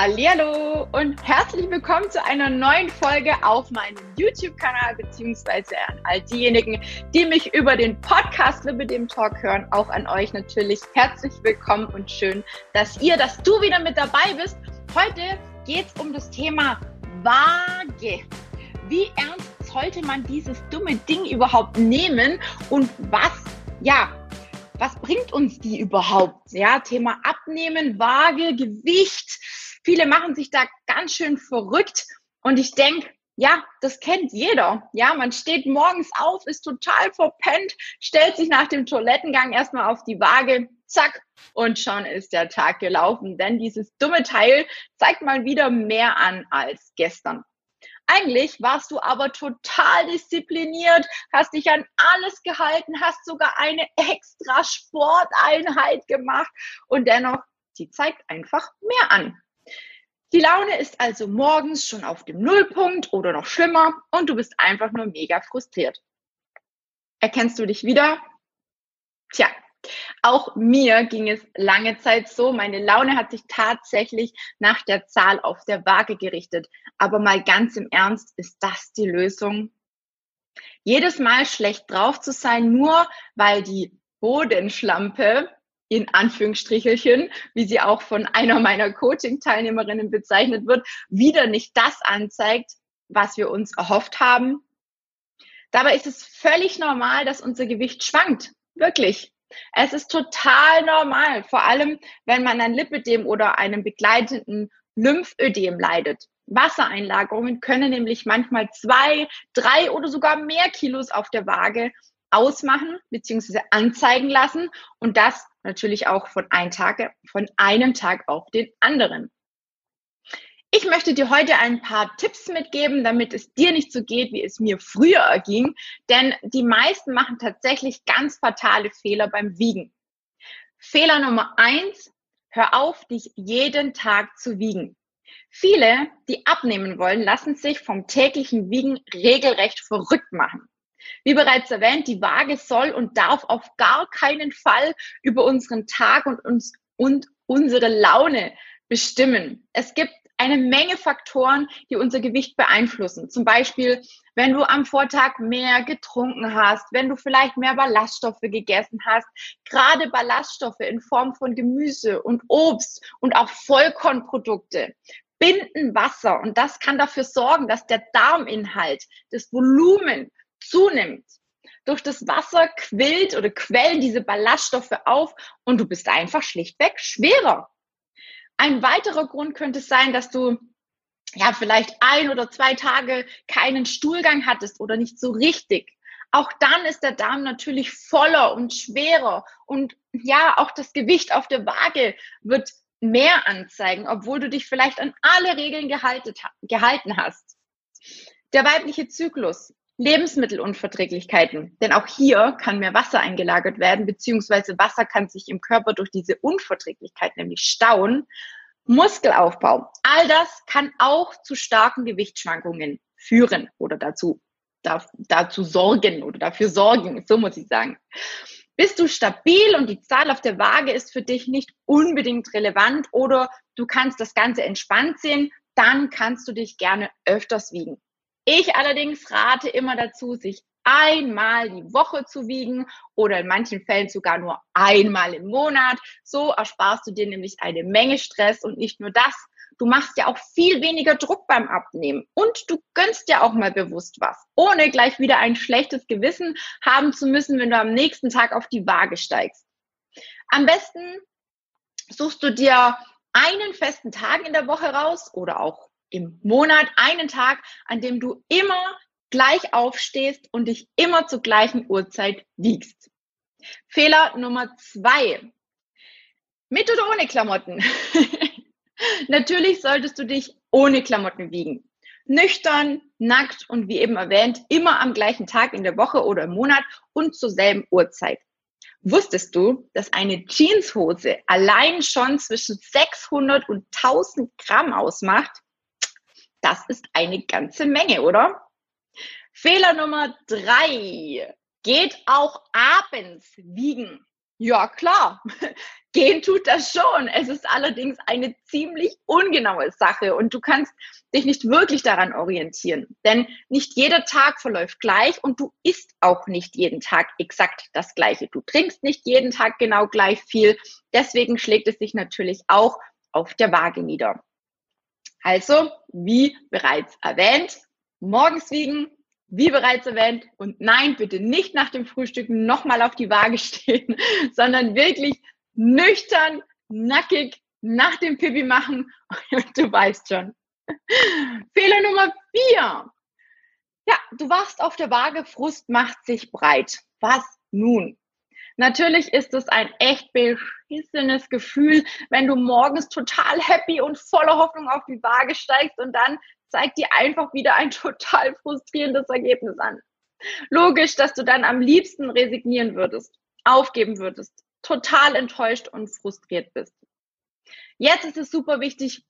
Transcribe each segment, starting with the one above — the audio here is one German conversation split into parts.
Hallo und herzlich willkommen zu einer neuen Folge auf meinem YouTube-Kanal beziehungsweise an all diejenigen, die mich über den Podcast Liebe dem Talk hören. Auch an euch natürlich herzlich willkommen und schön, dass ihr, dass du wieder mit dabei bist. Heute geht es um das Thema Waage. Wie ernst sollte man dieses dumme Ding überhaupt nehmen und was, ja, was bringt uns die überhaupt? Ja, Thema Abnehmen, Waage, Gewicht Viele machen sich da ganz schön verrückt und ich denke, ja, das kennt jeder. Ja, man steht morgens auf, ist total verpennt, stellt sich nach dem Toilettengang erstmal auf die Waage, zack, und schon ist der Tag gelaufen. Denn dieses dumme Teil zeigt mal wieder mehr an als gestern. Eigentlich warst du aber total diszipliniert, hast dich an alles gehalten, hast sogar eine extra Sporteinheit gemacht und dennoch, sie zeigt einfach mehr an. Die Laune ist also morgens schon auf dem Nullpunkt oder noch schlimmer und du bist einfach nur mega frustriert. Erkennst du dich wieder? Tja, auch mir ging es lange Zeit so. Meine Laune hat sich tatsächlich nach der Zahl auf der Waage gerichtet. Aber mal ganz im Ernst, ist das die Lösung? Jedes Mal schlecht drauf zu sein, nur weil die Bodenschlampe in Anführungsstrichelchen, wie sie auch von einer meiner Coaching-Teilnehmerinnen bezeichnet wird, wieder nicht das anzeigt, was wir uns erhofft haben. Dabei ist es völlig normal, dass unser Gewicht schwankt. Wirklich. Es ist total normal, vor allem wenn man an Lipidem oder einem begleitenden Lymphödem leidet. Wassereinlagerungen können nämlich manchmal zwei, drei oder sogar mehr Kilos auf der Waage ausmachen bzw. anzeigen lassen und das natürlich auch von, ein Tag, von einem Tag auf den anderen. Ich möchte dir heute ein paar Tipps mitgeben, damit es dir nicht so geht, wie es mir früher erging, denn die meisten machen tatsächlich ganz fatale Fehler beim Wiegen. Fehler Nummer eins, hör auf, dich jeden Tag zu wiegen. Viele, die abnehmen wollen, lassen sich vom täglichen Wiegen regelrecht verrückt machen. Wie bereits erwähnt, die Waage soll und darf auf gar keinen Fall über unseren Tag und uns und unsere Laune bestimmen. Es gibt eine Menge Faktoren, die unser Gewicht beeinflussen. Zum Beispiel, wenn du am Vortag mehr getrunken hast, wenn du vielleicht mehr Ballaststoffe gegessen hast, gerade Ballaststoffe in Form von Gemüse und Obst und auch Vollkornprodukte binden Wasser und das kann dafür sorgen, dass der Darminhalt, das Volumen zunimmt. Durch das Wasser quillt oder quellen diese Ballaststoffe auf und du bist einfach schlichtweg schwerer. Ein weiterer Grund könnte sein, dass du ja vielleicht ein oder zwei Tage keinen Stuhlgang hattest oder nicht so richtig. Auch dann ist der Darm natürlich voller und schwerer und ja, auch das Gewicht auf der Waage wird mehr anzeigen, obwohl du dich vielleicht an alle Regeln gehalten hast. Der weibliche Zyklus Lebensmittelunverträglichkeiten. Denn auch hier kann mehr Wasser eingelagert werden, beziehungsweise Wasser kann sich im Körper durch diese Unverträglichkeit nämlich stauen. Muskelaufbau. All das kann auch zu starken Gewichtsschwankungen führen oder dazu, da, dazu sorgen oder dafür sorgen, so muss ich sagen. Bist du stabil und die Zahl auf der Waage ist für dich nicht unbedingt relevant oder du kannst das Ganze entspannt sehen, dann kannst du dich gerne öfters wiegen. Ich allerdings rate immer dazu, sich einmal die Woche zu wiegen oder in manchen Fällen sogar nur einmal im Monat. So ersparst du dir nämlich eine Menge Stress und nicht nur das. Du machst ja auch viel weniger Druck beim Abnehmen und du gönnst dir auch mal bewusst was, ohne gleich wieder ein schlechtes Gewissen haben zu müssen, wenn du am nächsten Tag auf die Waage steigst. Am besten suchst du dir einen festen Tag in der Woche raus oder auch im Monat einen Tag, an dem du immer gleich aufstehst und dich immer zur gleichen Uhrzeit wiegst. Fehler Nummer zwei. Mit oder ohne Klamotten? Natürlich solltest du dich ohne Klamotten wiegen. Nüchtern, nackt und wie eben erwähnt, immer am gleichen Tag in der Woche oder im Monat und zur selben Uhrzeit. Wusstest du, dass eine Jeanshose allein schon zwischen 600 und 1000 Gramm ausmacht? Das ist eine ganze Menge, oder? Fehler Nummer drei. Geht auch abends wiegen. Ja, klar. Gehen tut das schon. Es ist allerdings eine ziemlich ungenaue Sache und du kannst dich nicht wirklich daran orientieren. Denn nicht jeder Tag verläuft gleich und du isst auch nicht jeden Tag exakt das Gleiche. Du trinkst nicht jeden Tag genau gleich viel. Deswegen schlägt es sich natürlich auch auf der Waage nieder. Also, wie bereits erwähnt, morgens wiegen, wie bereits erwähnt, und nein, bitte nicht nach dem Frühstück nochmal auf die Waage stehen, sondern wirklich nüchtern, nackig nach dem Pipi machen. Du weißt schon. Fehler Nummer vier. Ja, du wachst auf der Waage, Frust macht sich breit. Was nun? Natürlich ist es ein echt beschissenes Gefühl, wenn du morgens total happy und voller Hoffnung auf die Waage steigst und dann zeigt dir einfach wieder ein total frustrierendes Ergebnis an. Logisch, dass du dann am liebsten resignieren würdest, aufgeben würdest, total enttäuscht und frustriert bist. Jetzt ist es super wichtig,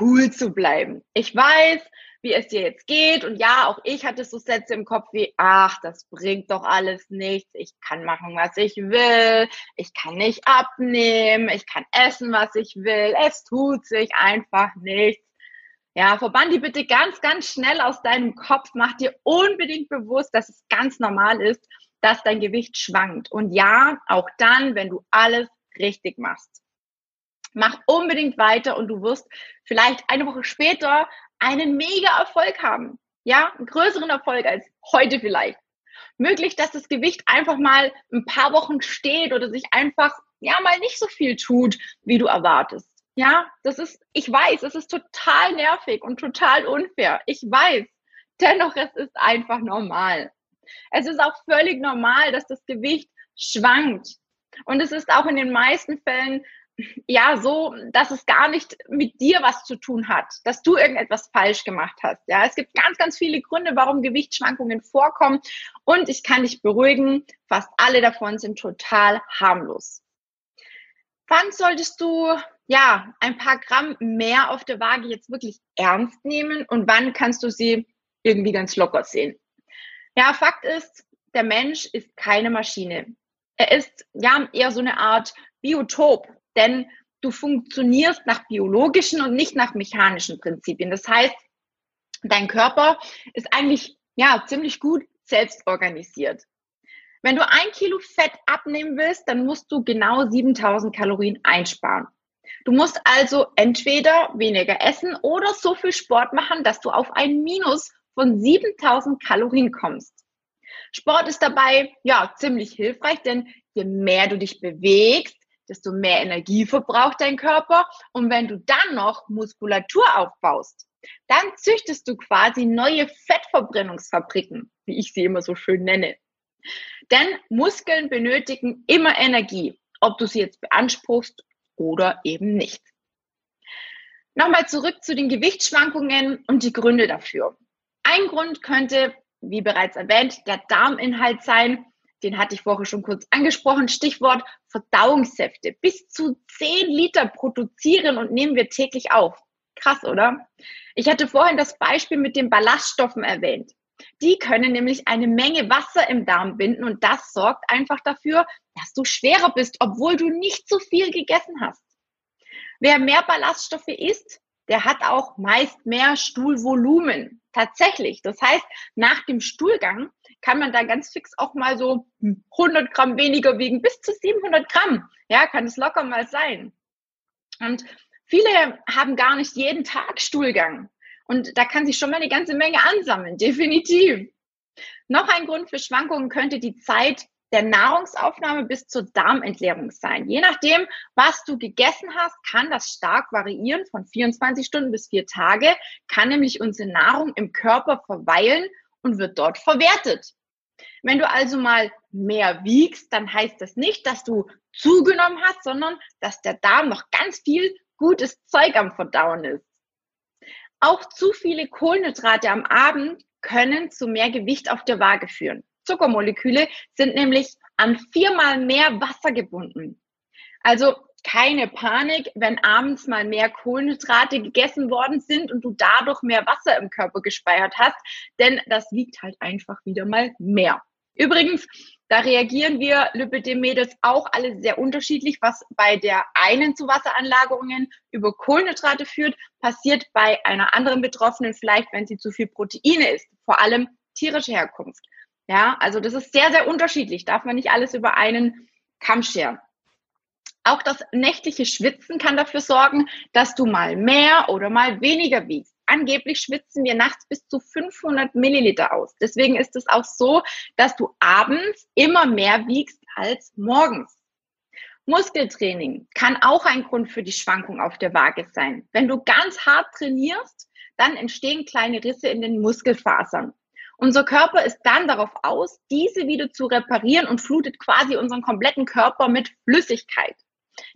cool zu bleiben. Ich weiß, wie es dir jetzt geht und ja, auch ich hatte so Sätze im Kopf wie, ach, das bringt doch alles nichts. Ich kann machen, was ich will. Ich kann nicht abnehmen. Ich kann essen, was ich will. Es tut sich einfach nichts. Ja, verbann die bitte ganz, ganz schnell aus deinem Kopf. Mach dir unbedingt bewusst, dass es ganz normal ist, dass dein Gewicht schwankt. Und ja, auch dann, wenn du alles richtig machst. Mach unbedingt weiter und du wirst vielleicht eine Woche später einen mega Erfolg haben. Ja, einen größeren Erfolg als heute vielleicht. Möglich, dass das Gewicht einfach mal ein paar Wochen steht oder sich einfach, ja, mal nicht so viel tut, wie du erwartest. Ja, das ist, ich weiß, es ist total nervig und total unfair. Ich weiß. Dennoch, es ist einfach normal. Es ist auch völlig normal, dass das Gewicht schwankt. Und es ist auch in den meisten Fällen ja so, dass es gar nicht mit dir was zu tun hat, dass du irgendetwas falsch gemacht hast. Ja, es gibt ganz, ganz viele Gründe, warum Gewichtsschwankungen vorkommen. Und ich kann dich beruhigen, fast alle davon sind total harmlos. Wann solltest du ja, ein paar Gramm mehr auf der Waage jetzt wirklich ernst nehmen und wann kannst du sie irgendwie ganz locker sehen? Ja, Fakt ist, der Mensch ist keine Maschine. Er ist ja eher so eine Art Biotop, denn du funktionierst nach biologischen und nicht nach mechanischen Prinzipien. Das heißt, dein Körper ist eigentlich ja ziemlich gut selbst organisiert. Wenn du ein Kilo Fett abnehmen willst, dann musst du genau 7000 Kalorien einsparen. Du musst also entweder weniger essen oder so viel Sport machen, dass du auf ein Minus von 7000 Kalorien kommst. Sport ist dabei ja ziemlich hilfreich, denn je mehr du dich bewegst, desto mehr Energie verbraucht dein Körper. Und wenn du dann noch Muskulatur aufbaust, dann züchtest du quasi neue Fettverbrennungsfabriken, wie ich sie immer so schön nenne. Denn Muskeln benötigen immer Energie, ob du sie jetzt beanspruchst oder eben nicht. Nochmal zurück zu den Gewichtsschwankungen und die Gründe dafür. Ein Grund könnte, wie bereits erwähnt, der Darminhalt sein. Den hatte ich vorher schon kurz angesprochen. Stichwort Verdauungssäfte. Bis zu 10 Liter produzieren und nehmen wir täglich auf. Krass, oder? Ich hatte vorhin das Beispiel mit den Ballaststoffen erwähnt. Die können nämlich eine Menge Wasser im Darm binden und das sorgt einfach dafür, dass du schwerer bist, obwohl du nicht so viel gegessen hast. Wer mehr Ballaststoffe isst, der hat auch meist mehr Stuhlvolumen. Tatsächlich. Das heißt, nach dem Stuhlgang kann man da ganz fix auch mal so 100 Gramm weniger wiegen, bis zu 700 Gramm. Ja, kann es locker mal sein. Und viele haben gar nicht jeden Tag Stuhlgang. Und da kann sich schon mal eine ganze Menge ansammeln, definitiv. Noch ein Grund für Schwankungen könnte die Zeit der Nahrungsaufnahme bis zur Darmentleerung sein. Je nachdem, was du gegessen hast, kann das stark variieren von 24 Stunden bis vier Tage, kann nämlich unsere Nahrung im Körper verweilen und wird dort verwertet. Wenn du also mal mehr wiegst, dann heißt das nicht, dass du zugenommen hast, sondern dass der Darm noch ganz viel gutes Zeug am Verdauen ist. Auch zu viele Kohlenhydrate am Abend können zu mehr Gewicht auf der Waage führen. Zuckermoleküle sind nämlich an viermal mehr Wasser gebunden. Also keine Panik, wenn abends mal mehr Kohlenhydrate gegessen worden sind und du dadurch mehr Wasser im Körper gespeichert hast, denn das wiegt halt einfach wieder mal mehr. Übrigens, Da reagieren wir Lipidem-Mädels auch alle sehr unterschiedlich. Was bei der einen zu Wasseranlagerungen über Kohlenhydrate führt, passiert bei einer anderen Betroffenen vielleicht, wenn sie zu viel Proteine isst, vor allem tierische Herkunft. Ja, also das ist sehr, sehr unterschiedlich. Darf man nicht alles über einen Kamm scheren. Auch das nächtliche Schwitzen kann dafür sorgen, dass du mal mehr oder mal weniger wiegst. Angeblich schwitzen wir nachts bis zu 500 Milliliter aus. Deswegen ist es auch so, dass du abends immer mehr wiegst als morgens. Muskeltraining kann auch ein Grund für die Schwankung auf der Waage sein. Wenn du ganz hart trainierst, dann entstehen kleine Risse in den Muskelfasern. Unser Körper ist dann darauf aus, diese wieder zu reparieren und flutet quasi unseren kompletten Körper mit Flüssigkeit.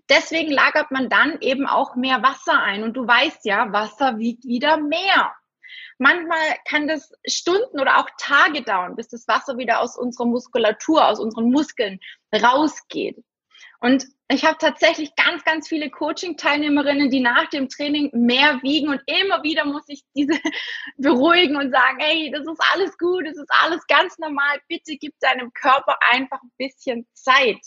Deswegen lagert man dann eben auch mehr Wasser ein. Und du weißt ja, Wasser wiegt wieder mehr. Manchmal kann das Stunden oder auch Tage dauern, bis das Wasser wieder aus unserer Muskulatur, aus unseren Muskeln rausgeht. Und ich habe tatsächlich ganz, ganz viele Coaching-Teilnehmerinnen, die nach dem Training mehr wiegen und immer wieder muss ich diese beruhigen und sagen, hey, das ist alles gut, das ist alles ganz normal. Bitte gib deinem Körper einfach ein bisschen Zeit.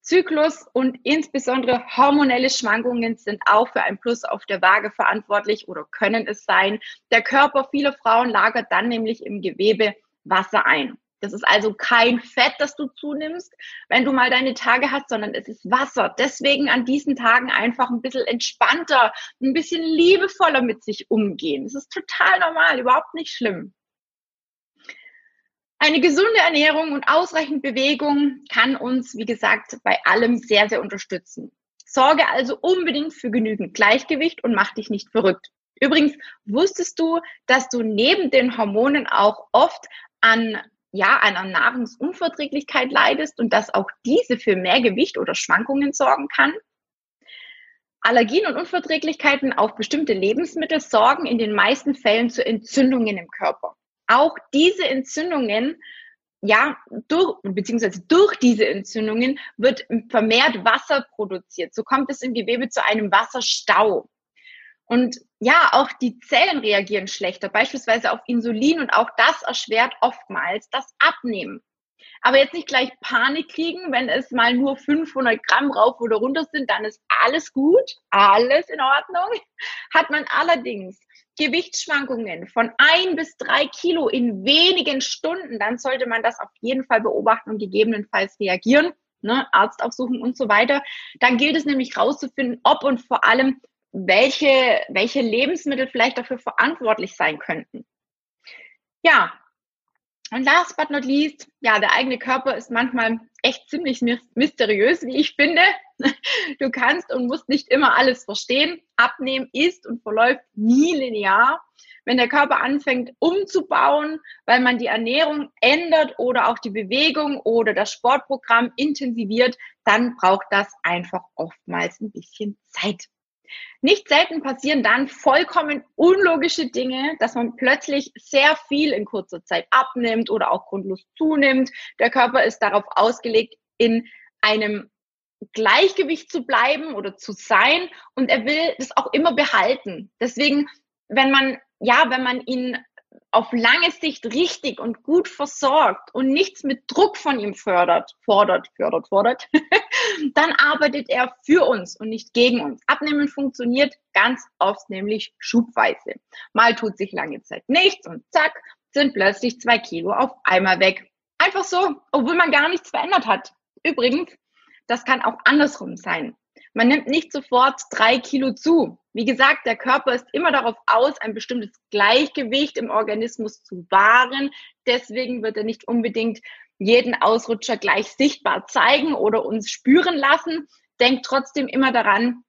Zyklus und insbesondere hormonelle Schwankungen sind auch für ein Plus auf der Waage verantwortlich oder können es sein. Der Körper vieler Frauen lagert dann nämlich im Gewebe Wasser ein. Das ist also kein Fett, das du zunimmst, wenn du mal deine Tage hast, sondern es ist Wasser. Deswegen an diesen Tagen einfach ein bisschen entspannter, ein bisschen liebevoller mit sich umgehen. Das ist total normal, überhaupt nicht schlimm. Eine gesunde Ernährung und ausreichend Bewegung kann uns, wie gesagt, bei allem sehr, sehr unterstützen. Sorge also unbedingt für genügend Gleichgewicht und mach dich nicht verrückt. Übrigens, wusstest du, dass du neben den Hormonen auch oft an ja, einer Nahrungsunverträglichkeit leidest und dass auch diese für mehr Gewicht oder Schwankungen sorgen kann? Allergien und Unverträglichkeiten auf bestimmte Lebensmittel sorgen in den meisten Fällen zu Entzündungen im Körper auch diese Entzündungen, ja, durch, beziehungsweise durch diese Entzündungen wird vermehrt Wasser produziert. So kommt es im Gewebe zu einem Wasserstau. Und ja, auch die Zellen reagieren schlechter, beispielsweise auf Insulin und auch das erschwert oftmals das Abnehmen. Aber jetzt nicht gleich Panik kriegen, wenn es mal nur 500 Gramm rauf oder runter sind, dann ist alles gut, alles in Ordnung. Hat man allerdings Gewichtsschwankungen von ein bis drei Kilo in wenigen Stunden, dann sollte man das auf jeden Fall beobachten und gegebenenfalls reagieren, ne, Arzt aufsuchen und so weiter. Dann gilt es nämlich rauszufinden, ob und vor allem welche, welche Lebensmittel vielleicht dafür verantwortlich sein könnten. Ja, und last but not least, ja, der eigene Körper ist manchmal echt ziemlich mysteriös, wie ich finde. Du kannst und musst nicht immer alles verstehen. Abnehmen ist und verläuft nie linear. Wenn der Körper anfängt umzubauen, weil man die Ernährung ändert oder auch die Bewegung oder das Sportprogramm intensiviert, dann braucht das einfach oftmals ein bisschen Zeit. Nicht selten passieren dann vollkommen unlogische Dinge, dass man plötzlich sehr viel in kurzer Zeit abnimmt oder auch grundlos zunimmt. Der Körper ist darauf ausgelegt, in einem Gleichgewicht zu bleiben oder zu sein und er will das auch immer behalten. Deswegen, wenn man, ja, wenn man ihn auf lange Sicht richtig und gut versorgt und nichts mit Druck von ihm fördert, fordert, fördert, fordert, dann arbeitet er für uns und nicht gegen uns. Abnehmen funktioniert ganz oft nämlich schubweise. Mal tut sich lange Zeit nichts und zack, sind plötzlich zwei Kilo auf einmal weg. Einfach so, obwohl man gar nichts verändert hat. Übrigens, das kann auch andersrum sein. Man nimmt nicht sofort drei Kilo zu. Wie gesagt, der Körper ist immer darauf aus, ein bestimmtes Gleichgewicht im Organismus zu wahren. Deswegen wird er nicht unbedingt jeden Ausrutscher gleich sichtbar zeigen oder uns spüren lassen. Denk trotzdem immer daran,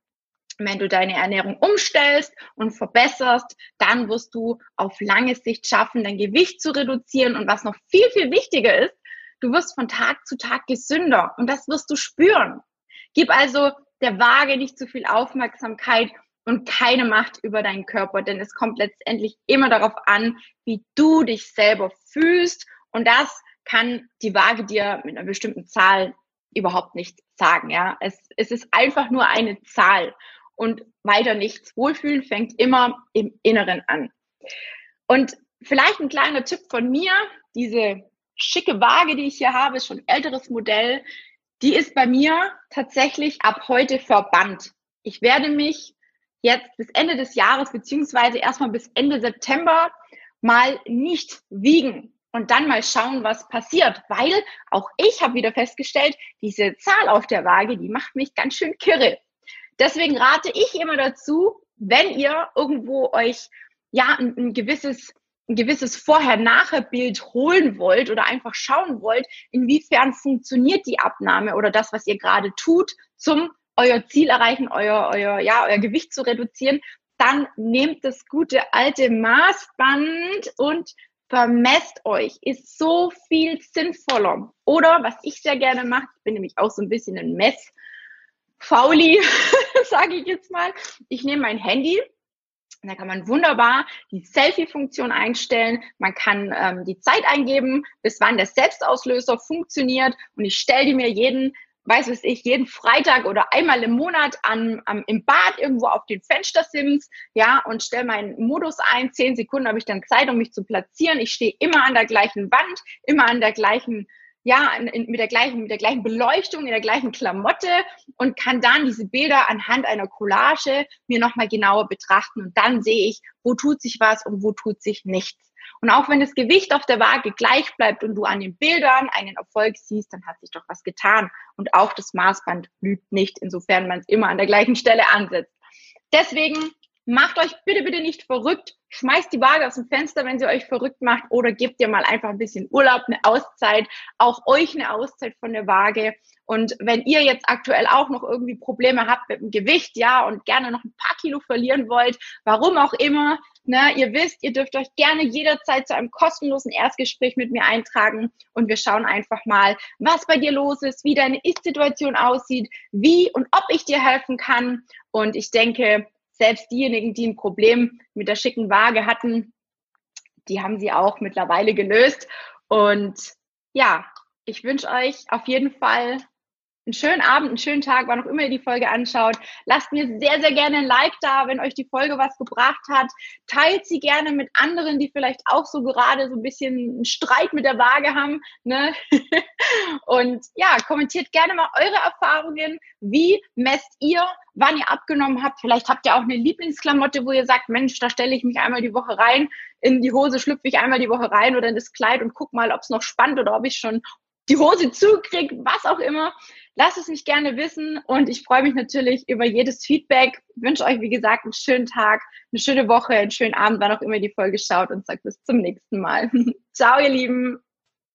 wenn du deine Ernährung umstellst und verbesserst, dann wirst du auf lange Sicht schaffen, dein Gewicht zu reduzieren. Und was noch viel, viel wichtiger ist, du wirst von Tag zu Tag gesünder und das wirst du spüren. Gib also der Waage nicht zu viel Aufmerksamkeit und keine Macht über deinen Körper, denn es kommt letztendlich immer darauf an, wie du dich selber fühlst und das kann die Waage dir mit einer bestimmten Zahl überhaupt nicht sagen, ja. Es, es ist einfach nur eine Zahl und weiter nichts. Wohlfühlen fängt immer im Inneren an. Und vielleicht ein kleiner Tipp von mir, diese schicke Waage, die ich hier habe, ist schon ein älteres Modell. Die ist bei mir tatsächlich ab heute verbannt. Ich werde mich jetzt bis Ende des Jahres beziehungsweise erstmal bis Ende September mal nicht wiegen und dann mal schauen, was passiert, weil auch ich habe wieder festgestellt, diese Zahl auf der Waage, die macht mich ganz schön kirre. Deswegen rate ich immer dazu, wenn ihr irgendwo euch ja ein, ein gewisses ein gewisses Vorher-Nachher-Bild holen wollt oder einfach schauen wollt, inwiefern funktioniert die Abnahme oder das, was ihr gerade tut, zum euer Ziel erreichen, euer, euer, ja, euer Gewicht zu reduzieren, dann nehmt das gute alte Maßband und vermesst euch. Ist so viel sinnvoller. Oder was ich sehr gerne mache, ich bin nämlich auch so ein bisschen ein Mess, Fauli, sage ich jetzt mal. Ich nehme mein Handy, da kann man wunderbar die Selfie-Funktion einstellen. Man kann ähm, die Zeit eingeben, bis wann der Selbstauslöser funktioniert. Und ich stelle die mir jeden weiß was ich, jeden Freitag oder einmal im Monat an, am, im Bad irgendwo auf den Fenstersims, ja, und stelle meinen Modus ein. Zehn Sekunden habe ich dann Zeit, um mich zu platzieren. Ich stehe immer an der gleichen Wand, immer an der gleichen, ja, in, in, mit der gleichen, mit der gleichen Beleuchtung, in der gleichen Klamotte und kann dann diese Bilder anhand einer Collage mir nochmal genauer betrachten und dann sehe ich, wo tut sich was und wo tut sich nichts. Und auch wenn das Gewicht auf der Waage gleich bleibt und du an den Bildern einen Erfolg siehst, dann hat sich doch was getan. Und auch das Maßband lügt nicht, insofern man es immer an der gleichen Stelle ansetzt. Deswegen macht euch bitte, bitte nicht verrückt. Schmeißt die Waage aus dem Fenster, wenn sie euch verrückt macht, oder gebt ihr mal einfach ein bisschen Urlaub, eine Auszeit, auch euch eine Auszeit von der Waage. Und wenn ihr jetzt aktuell auch noch irgendwie Probleme habt mit dem Gewicht, ja, und gerne noch ein paar Kilo verlieren wollt, warum auch immer, ne, ihr wisst, ihr dürft euch gerne jederzeit zu einem kostenlosen Erstgespräch mit mir eintragen und wir schauen einfach mal, was bei dir los ist, wie deine Ist-Situation aussieht, wie und ob ich dir helfen kann. Und ich denke, selbst diejenigen, die ein Problem mit der schicken Waage hatten, die haben sie auch mittlerweile gelöst. Und ja, ich wünsche euch auf jeden Fall einen schönen Abend, einen schönen Tag, wann auch immer ihr die Folge anschaut. Lasst mir sehr, sehr gerne ein Like da, wenn euch die Folge was gebracht hat. Teilt sie gerne mit anderen, die vielleicht auch so gerade so ein bisschen einen Streit mit der Waage haben. Ne? Und ja, kommentiert gerne mal eure Erfahrungen. Wie messt ihr, wann ihr abgenommen habt? Vielleicht habt ihr auch eine Lieblingsklamotte, wo ihr sagt, Mensch, da stelle ich mich einmal die Woche rein. In die Hose schlüpfe ich einmal die Woche rein oder in das Kleid und guck mal, ob es noch spannt oder ob ich schon die Hose zukriege, was auch immer. Lasst es mich gerne wissen und ich freue mich natürlich über jedes Feedback. Ich wünsche euch, wie gesagt, einen schönen Tag, eine schöne Woche, einen schönen Abend, wann auch immer ihr die Folge schaut und sagt bis zum nächsten Mal. Ciao, ihr Lieben.